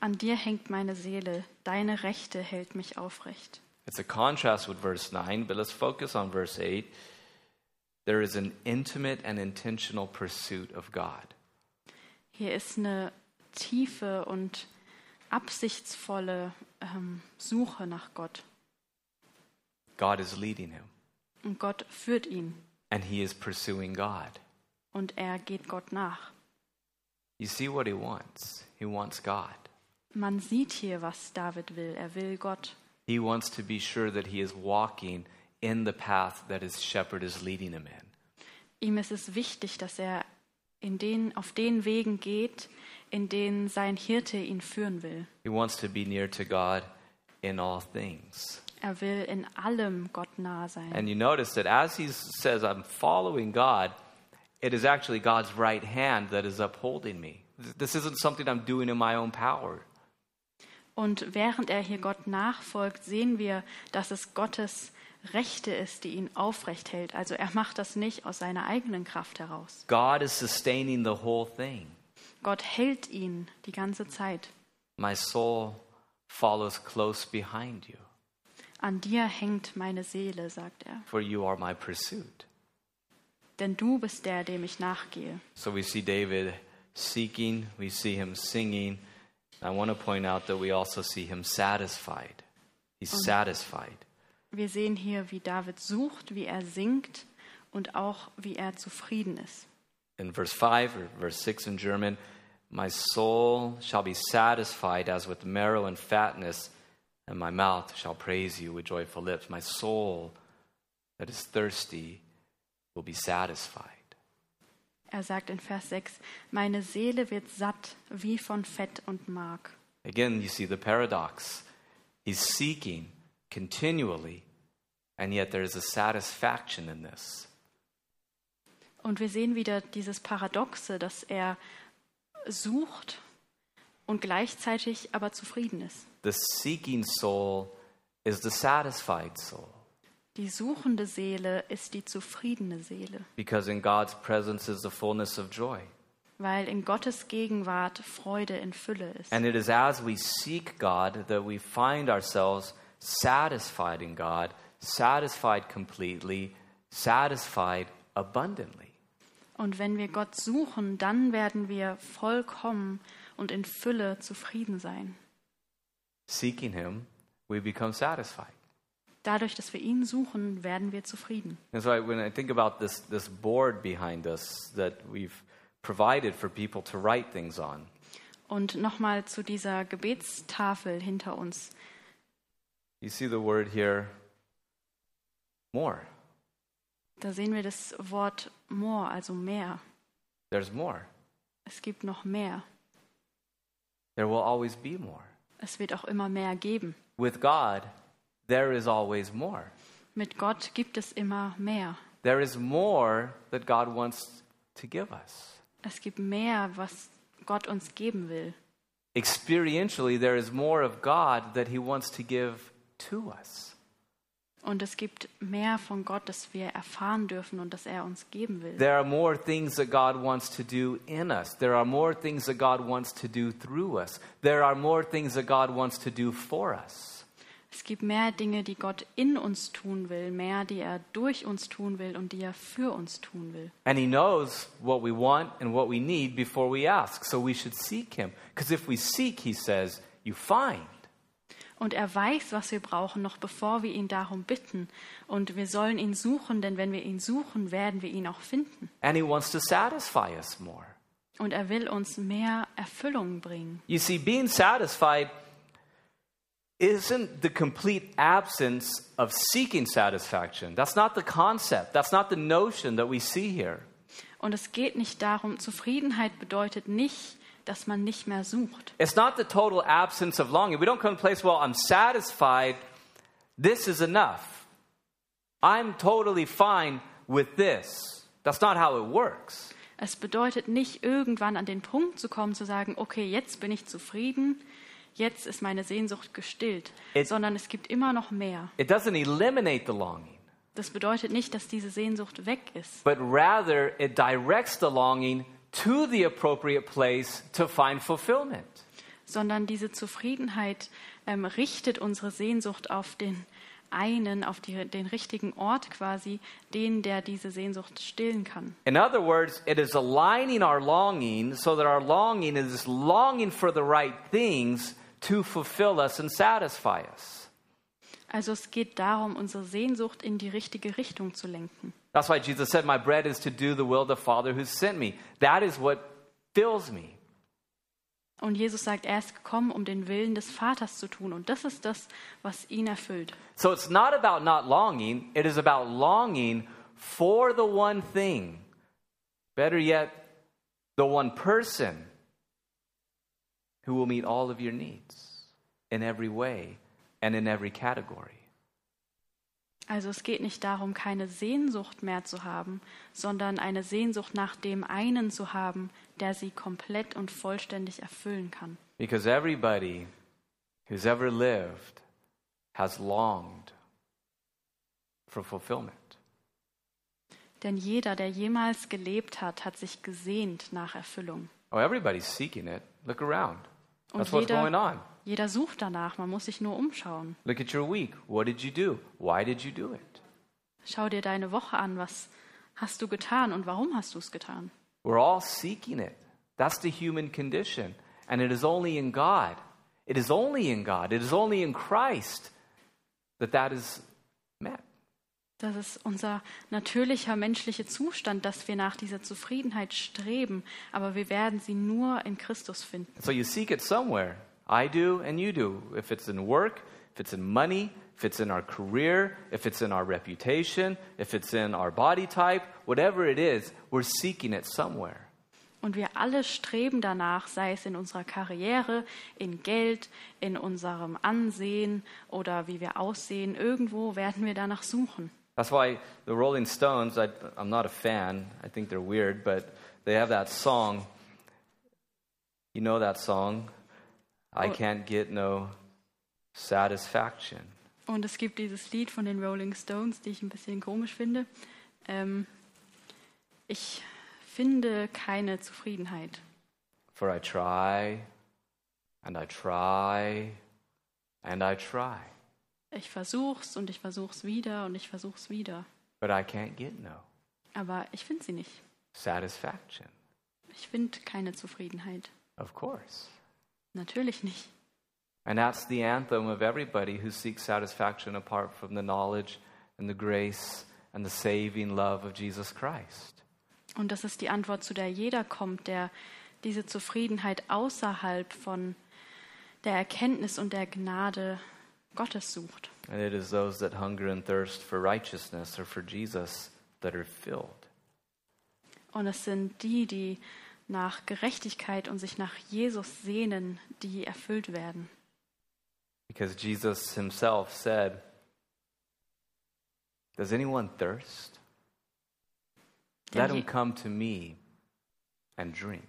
An dir hängt meine Seele, deine Rechte hält mich aufrecht. It's a contrast with verse 9, but let's focus on verse 8. There is an intimate and intentional pursuit of God. Hier ist eine tiefe und absichtsvolle ähm, Suche nach Gott. God is leading him, Und Gott führt ihn and he is pursuing God. und er geht Gott nach. You see what he wants? He wants God. Man sieht hier, was David will. Er will Gott. He wants to be sure that he is walking in the path that his shepherd is leading him in. Ihm ist es wichtig, dass er in den, auf den Wegen geht, in denen sein Hirte ihn führen will. He wants to be near to God in all things. Er will in allem Gott nah sein. And you notice that as he says, I'm following God, it is actually God's right hand that is upholding me. This isn't something I'm doing in my own power. Und während er hier Gott nachfolgt, sehen wir, dass es Gottes Rechte ist, die ihn aufrecht hält. Also er macht das nicht aus seiner eigenen Kraft heraus. God is sustaining the whole thing. Gott hält ihn die ganze Zeit. My soul follows close behind you, An dir hängt meine Seele, sagt er. for you are my pursuit. Denn du bist der, dem ich nachgehe. So we see David seeking, we see him singing. I want to point out that we also see him satisfied. He's satisfied. Wir sehen hier, wie David sucht, wie er singt und auch wie er zufrieden ist. In verse 5 or verse 6 in German, my soul shall be satisfied as with marrow and fatness, and my mouth shall praise you with joyful lips. My soul that is thirsty will be satisfied. Er sagt in Vers 6, meine Seele wird satt wie von Fett und Mark. Again, you see the paradox. He's seeking continually, and yet there is a satisfaction in this. Und wir sehen wieder dieses Paradoxe, dass er sucht und gleichzeitig aber zufrieden ist. The seeking soul is the satisfied soul Die suchende Seele ist die zufriedene Seele, because in God's presence is the fullness of joy. weil in Gottes Gegenwart Freude in Fülle ist. And it is as we seek God that we find ourselves satisfied in God, satisfied completely, satisfied abundantly. Und wenn wir Gott suchen, dann werden wir vollkommen und in Fülle zufrieden sein. Seeking Him, we become satisfied. Dadurch, dass wir ihn suchen, werden wir zufrieden. And so I, when I think about this, this board behind us that we've provided for people to write things on, Und nochmal zu dieser Gebetstafel hinter uns. you see the word here, more. Da sehen wir das Wort more, also mehr. There's more. Es gibt noch mehr. There will always be more. Es wird auch immer mehr geben. With God, there is always more. Mit Gott gibt es immer mehr. There is more that God wants to give us. Es gibt mehr, was Gott uns geben will. Experientially, there is more of God that He wants to give to us. Und es gibt mehr von Gott, das wir erfahren dürfen und das er uns geben will. There are more things that God wants to do in us. There are more things that God wants to do through us. There are more things that God wants to do for us. Es gibt mehr Dinge, die Gott in uns tun will, mehr, die er durch uns tun will und die er für uns tun will. And He knows what we want and what we need before we ask. So we should seek Him. Because if we seek, He says, you find. Und er weiß, was wir brauchen, noch bevor wir ihn darum bitten. Und wir sollen ihn suchen, denn wenn wir ihn suchen, werden wir ihn auch finden. And He wants to satisfy us more. Und er will uns mehr Erfüllung bringen. You see, being satisfied isn't the complete absence of seeking satisfaction. That's not the concept. That's not the notion that we see here. Und es geht nicht darum, Zufriedenheit bedeutet nicht, dass man nicht mehr sucht. It's not the total absence of longing. We don't come to a place, well, I'm satisfied. This is enough. I'm totally fine with this. That's not how it works. Es bedeutet nicht, irgendwann an den Punkt zu kommen, zu sagen, okay, jetzt bin ich zufrieden, jetzt ist meine Sehnsucht gestillt, It- sondern es gibt immer noch mehr. It doesn't eliminate the longing, Das bedeutet nicht, dass diese Sehnsucht weg ist, but rather it directs the longing to the appropriate place to find fulfillment. sondern diese Zufriedenheit ähm, richtet unsere Sehnsucht auf den einen, auf die, den richtigen Ort quasi, den, der diese Sehnsucht stillen kann. In other words, it is aligning our longing so that our longing is longing for the right things to fulfill us and satisfy us. Also es geht darum, unsere Sehnsucht in die richtige Richtung zu lenken. That's why Jesus said, My bread is to do the will of the Father who sent me. That is what fills me. Und Jesus sagt, er ist gekommen, um den Willen des Vaters zu tun. Und das ist das, was ihn erfüllt. So it's not about not longing, it is about longing for the one thing. Better yet, the one person who will meet all of your needs in every way and in every category. Also es geht nicht darum, keine Sehnsucht mehr zu haben, sondern eine Sehnsucht nach dem einen zu haben, der sie komplett und vollständig erfüllen kann. Because everybody who's ever lived has longed for fulfillment. Denn jeder, der jemals gelebt hat, hat sich gesehnt nach Erfüllung. Oh, everybody's seeking it. Look around. Und That's what's going jeder, on. Jeder sucht danach, man muss sich nur umschauen. Look at your week. What did you do? Why did you do it? Schau dir deine Woche an, was hast du getan und warum hast du es getan? We're all seeking it. That's the human condition. And it is only in God. It is only in God. It is only in Christ that that is met. Das ist unser natürlicher menschlicher Zustand, dass wir nach dieser Zufriedenheit streben, aber wir werden sie nur in Christus finden. So you seek it somewhere. I do and you do. If it's in work, if it's in money, if it's in our career, if it's in our reputation, if it's in our body type, whatever it is, we're seeking it somewhere. Und wir alle streben danach, sei es in unserer Karriere, in Geld, in unserem Ansehen oder wie wir aussehen, irgendwo werden wir danach suchen. That's why the Rolling Stones, I, I'm not a fan, I think they're weird, but they have that song. You know that song? I Oh. can't get no satisfaction. Und es gibt dieses Lied von den Rolling Stones, die ich ein bisschen komisch finde. Ähm, ich finde keine Zufriedenheit. For I try, and I try, and I try, Ich versuch's und ich versuch's wieder und ich versuch's wieder. but I can't get no Aber ich finde sie nicht. satisfaction. Ich finde keine Zufriedenheit. Of course. Natürlich nicht. And that's the anthem of everybody who seeks satisfaction apart from the knowledge and the grace and the saving love of Jesus Christ. Und das ist die Antwort, zu der jeder kommt, der diese Zufriedenheit außerhalb von der Erkenntnis und der Gnade Gottes sucht. And it is those that hunger and thirst for righteousness or for Jesus that are filled. Und es sind die, die nach Gerechtigkeit und sich nach Jesus sehnen, die erfüllt werden. Because Jesus himself said, Does anyone thirst? Let him come to me and drink.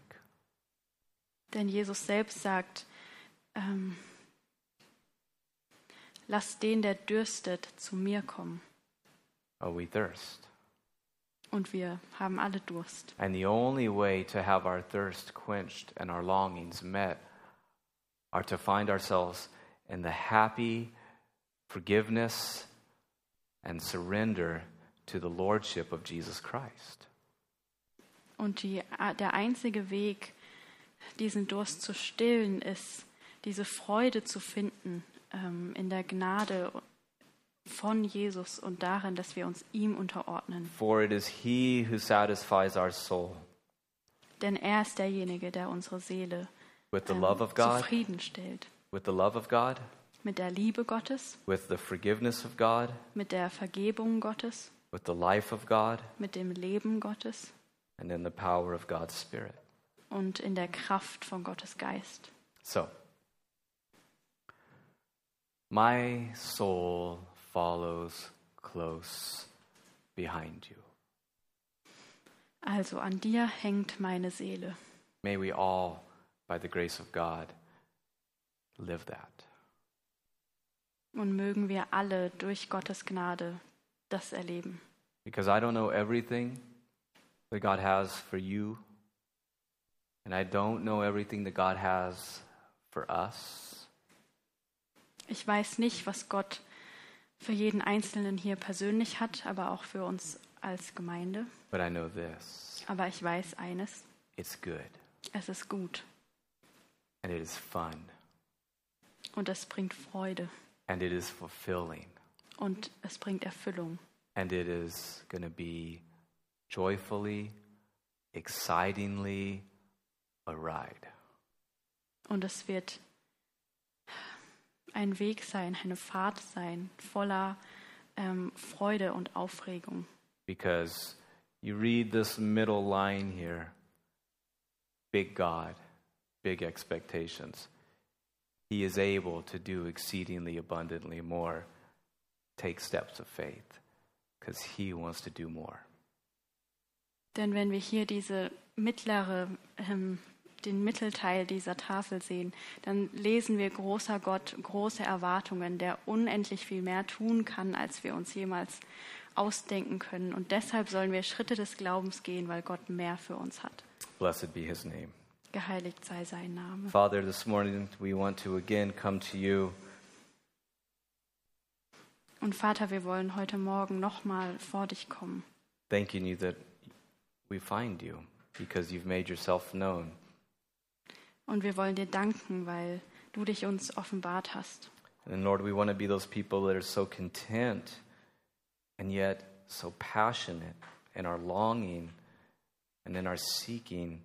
denn Jesus selbst sagt, ähm, lasst den, der dürstet, zu mir kommen. Oh, we thirst. Und wir haben alle Durst. And the only way to have our thirst quenched and our longings met are to find ourselves in the happy forgiveness and surrender to the Lordship of Jesus Christ. Und die, der einzige Weg, diesen Durst zu stillen, ist, diese Freude zu finden ähm, in der Gnade von Jesus und darin, dass wir uns ihm unterordnen. For it is He who satisfies our soul Denn er ist derjenige, der unsere Seele with the ähm, love of God, zufriedenstellt. with the love of God, mit der Liebe Gottes, with the forgiveness of God, mit der Vergebung Gottes, with the life of God, mit dem Leben Gottes and in the power of God's Spirit. und in der Kraft von Gottes Geist. So, my soul follows close behind you. Also an dir hängt meine Seele. May we all, by the grace of God, live that. Und mögen wir alle durch Gottes Gnade das erleben. Because I don't know everything that God has for you, and I don't know everything that God has for us. Ich weiß nicht, was Gott für jeden Einzelnen hier persönlich hat, aber auch für uns als Gemeinde. But I know this. Aber ich weiß eines, it's good, es ist gut. And it is fun, und es bringt Freude. And it is fulfilling, und es bringt Erfüllung. and it is going to be joyfully, excitingly a ride. Und es wird ein Weg sein, eine Fahrt sein, voller ähm, Freude und Aufregung. Because you read this middle line here big God, big expectations. He is able to do exceedingly abundantly more. Take steps of faith because He wants to do more. Denn wenn wir hier diese mittlere, ähm, den Mittelteil dieser Tafel sehen, dann lesen wir großer Gott, große Erwartungen, der unendlich viel mehr tun kann, als wir uns jemals ausdenken können. Und deshalb sollen wir Schritte des Glaubens gehen, weil Gott mehr für uns hat. Blessed be His name. Geheiligt sei sein Name. Father, this morning we want to again come to you Und Vater, wir wollen heute Morgen nochmal vor dich kommen. thanking you that we find you because you've made yourself known. Und wir wollen dir danken, weil du dich uns offenbart hast. And Lord, we want to be those people that are so content and yet so passionate in our longing and in our seeking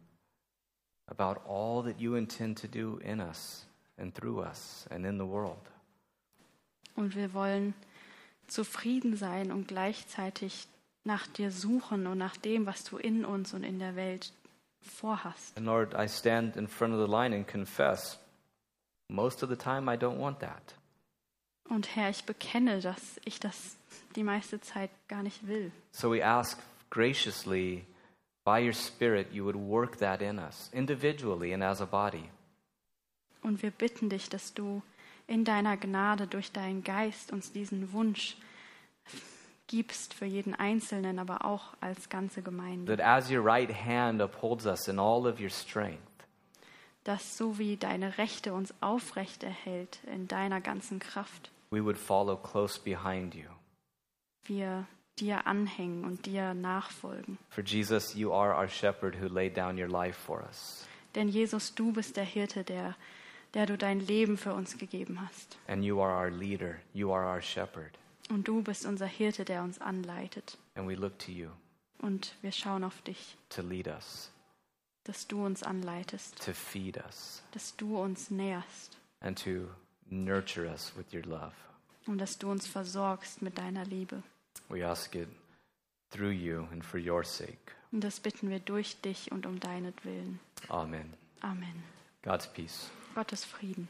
about all that you intend to do in us and through us and in the world. Und wir wollen zufrieden sein und gleichzeitig nach dir suchen und nach dem, was du in uns und in der Welt vorhast. And Lord, I stand in front of the line and confess most of the time I don't want that. Und Herr, ich bekenne, dass ich das die meiste Zeit gar nicht will. So we ask graciously by your Spirit you would work that in us individually and as a body. Und wir bitten dich, dass du in deiner Gnade durch deinen Geist uns diesen Wunsch gibst für jeden Einzelnen, aber auch als ganze Gemeinde. that as your right hand upholds us in all of your strength, Dass so wie deine Rechte uns aufrecht erhält in deiner ganzen Kraft, we would follow close behind you. wir dir anhängen und dir nachfolgen. For Jesus, you are our shepherd who laid down your life for us. Denn Jesus, du bist der Hirte, der, der du dein Leben für uns gegeben hast. And you are our leader. You are our shepherd. Und du bist unser Hirte, der uns anleitet. And we look to you Und wir schauen auf dich, to lead us, dass du uns anleitest, to feed us, dass du uns näherst and to nurture us with your love. und dass du uns versorgst mit deiner Liebe. We ask it through you and for your sake. Und das bitten wir durch dich und um deinetwillen. Amen. Amen. God's peace. Gottes Frieden.